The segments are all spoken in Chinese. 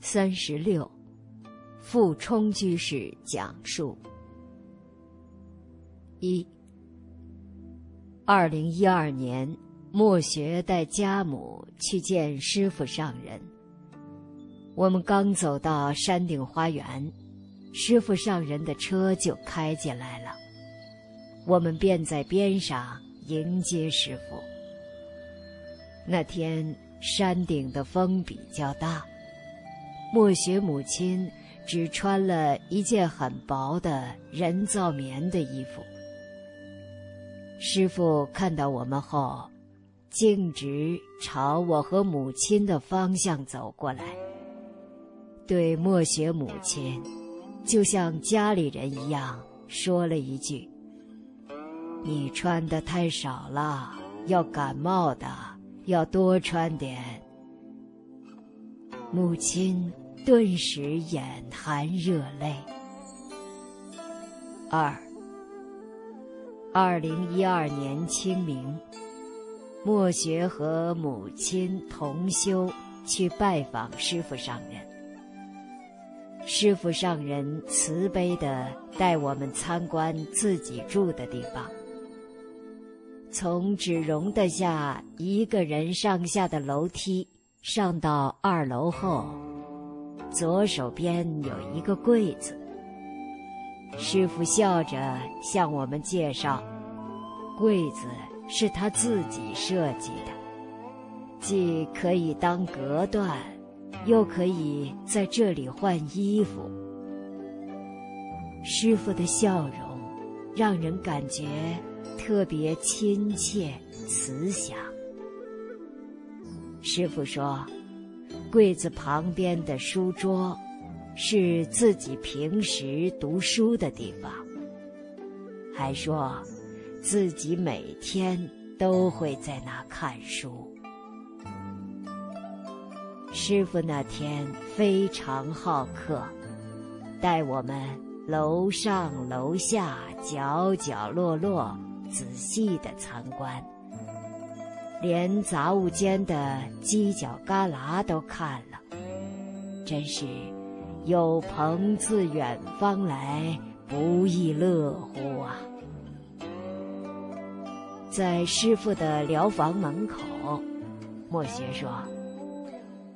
三十六，傅冲居士讲述。一，二零一二年，莫学带家母去见师傅上人。我们刚走到山顶花园，师傅上人的车就开进来了，我们便在边上迎接师傅。那天山顶的风比较大。莫雪母亲只穿了一件很薄的人造棉的衣服。师傅看到我们后，径直朝我和母亲的方向走过来，对莫雪母亲，就像家里人一样说了一句：“你穿的太少了，要感冒的，要多穿点。”母亲顿时眼含热泪。二，二零一二年清明，莫学和母亲同修去拜访师傅上人。师傅上人慈悲的带我们参观自己住的地方，从只容得下一个人上下的楼梯。上到二楼后，左手边有一个柜子。师傅笑着向我们介绍，柜子是他自己设计的，既可以当隔断，又可以在这里换衣服。师傅的笑容让人感觉特别亲切慈祥。师傅说：“柜子旁边的书桌，是自己平时读书的地方。还说，自己每天都会在那看书。”师傅那天非常好客，带我们楼上楼下角角落落仔细的参观。连杂物间的犄角旮旯都看了，真是有朋自远方来，不亦乐乎啊！在师傅的疗房门口，莫学说：“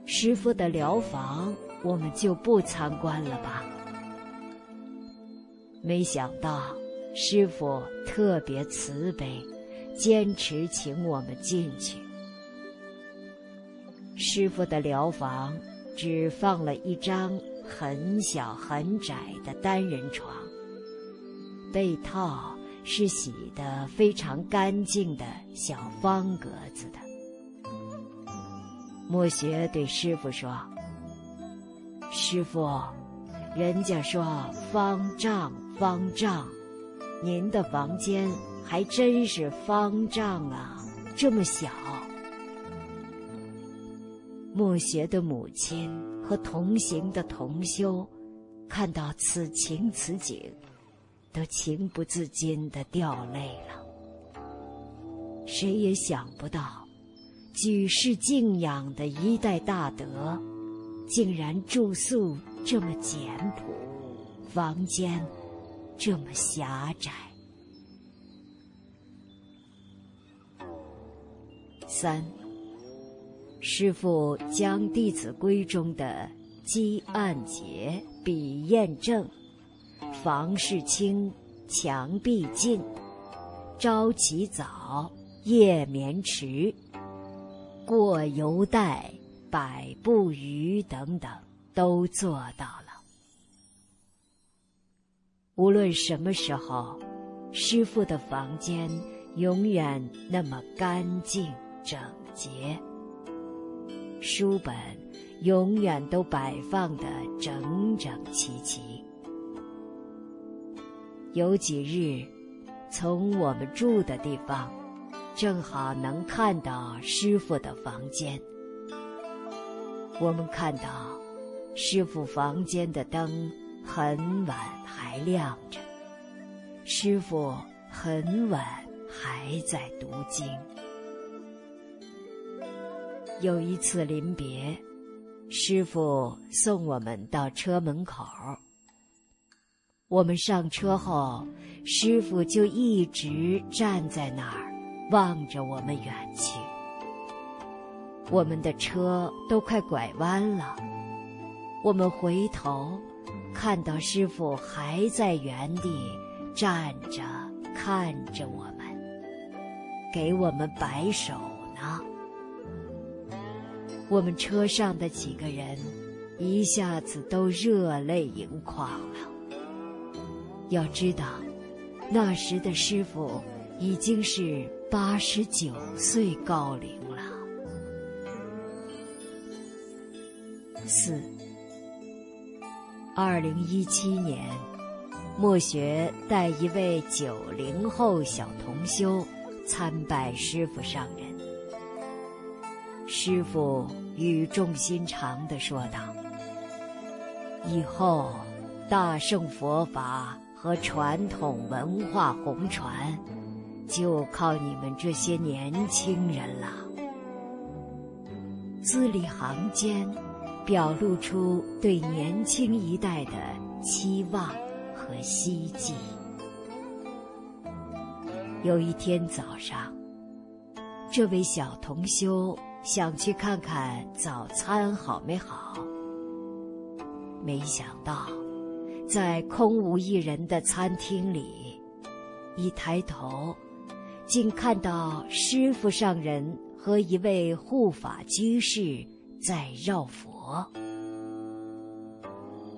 师傅的疗房，我们就不参观了吧？”没想到师傅特别慈悲。坚持请我们进去。师傅的疗房只放了一张很小很窄的单人床，被套是洗得非常干净的小方格子的。莫学对师傅说：“师傅，人家说方丈方丈，您的房间。”还真是方丈啊，这么小。莫学的母亲和同行的同修，看到此情此景，都情不自禁的掉泪了。谁也想不到，举世敬仰的一代大德，竟然住宿这么简朴，房间这么狭窄。三，师父将《弟子规》中的“积案洁，笔验证，房事清，墙壁净，朝起早，夜眠迟，过犹待，百步余”等等，都做到了。无论什么时候，师父的房间永远那么干净。整洁，书本永远都摆放的整整齐齐。有几日，从我们住的地方，正好能看到师傅的房间。我们看到，师傅房间的灯很晚还亮着，师傅很晚还在读经。有一次临别，师傅送我们到车门口。我们上车后，师傅就一直站在那儿，望着我们远去。我们的车都快拐弯了，我们回头，看到师傅还在原地站着，看着我们，给我们摆手。我们车上的几个人一下子都热泪盈眶了。要知道，那时的师傅已经是八十九岁高龄了。四，二零一七年，莫学带一位九零后小同修参拜师傅上人。师傅语重心长地说道：“以后，大圣佛法和传统文化红传，就靠你们这些年轻人了。”字里行间，表露出对年轻一代的期望和希冀。有一天早上，这位小同修。想去看看早餐好没好？没想到，在空无一人的餐厅里，一抬头，竟看到师傅上人和一位护法居士在绕佛。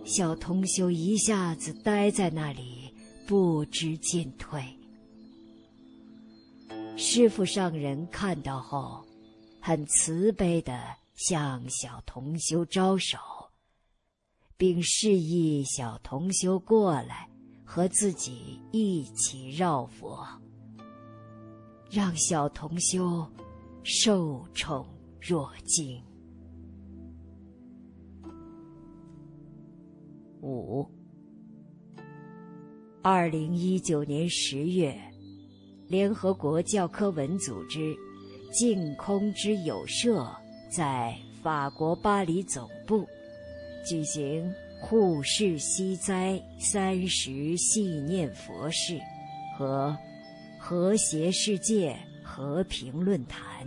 小同修一下子呆在那里，不知进退。师傅上人看到后。很慈悲地向小同修招手，并示意小同修过来和自己一起绕佛，让小同修受宠若惊。五，二零一九年十月，联合国教科文组织。净空之友社在法国巴黎总部举行护世息灾三十系念佛事和和谐世界和平论坛，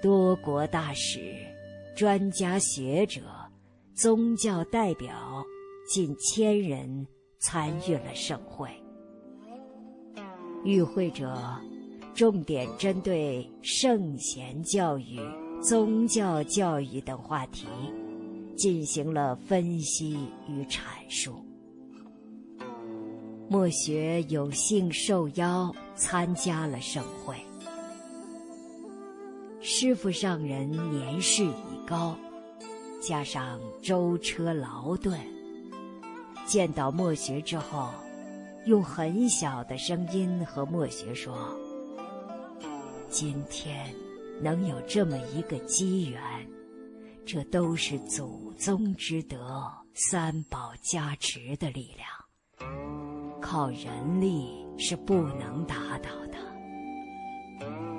多国大使、专家学者、宗教代表近千人参与了盛会，与会者。重点针对圣贤教育、宗教教育等话题进行了分析与阐述。莫学有幸受邀参加了盛会。师傅上人年事已高，加上舟车劳顿，见到莫学之后，用很小的声音和莫学说。今天能有这么一个机缘，这都是祖宗之德、三宝加持的力量，靠人力是不能达到的。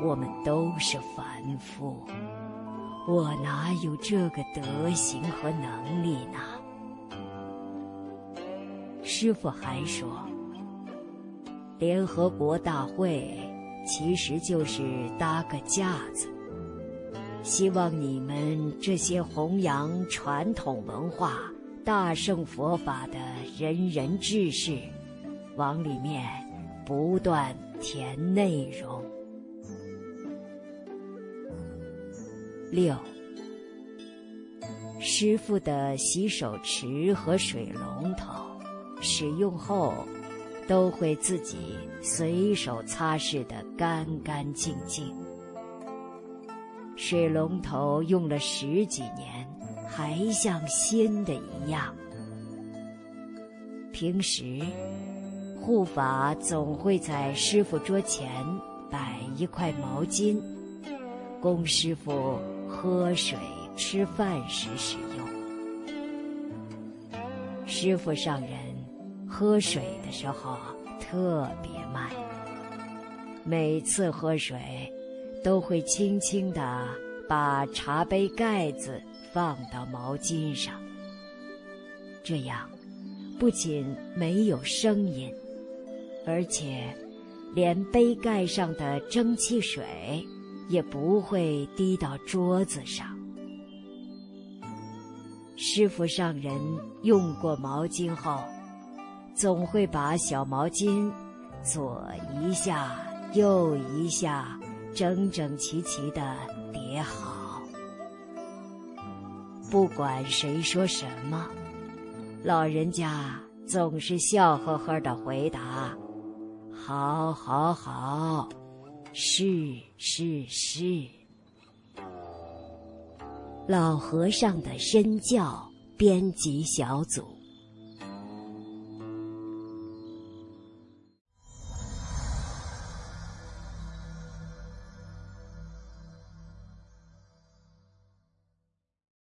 我们都是凡夫，我哪有这个德行和能力呢？师傅还说，联合国大会。其实就是搭个架子，希望你们这些弘扬传统文化、大圣佛法的仁人志士，往里面不断填内容。六，师傅的洗手池和水龙头，使用后。都会自己随手擦拭得干干净净。水龙头用了十几年，还像新的一样。平时，护法总会在师傅桌前摆一块毛巾，供师傅喝水、吃饭时使用。师傅上人。喝水的时候特别慢，每次喝水都会轻轻地把茶杯盖子放到毛巾上。这样，不仅没有声音，而且连杯盖上的蒸汽水也不会滴到桌子上。师傅上人用过毛巾后，总会把小毛巾左一下、右一下，整整齐齐的叠好。不管谁说什么。老人家总是笑呵呵的回答：“好，好，好，是，是，是。”老和尚的身教编辑小组。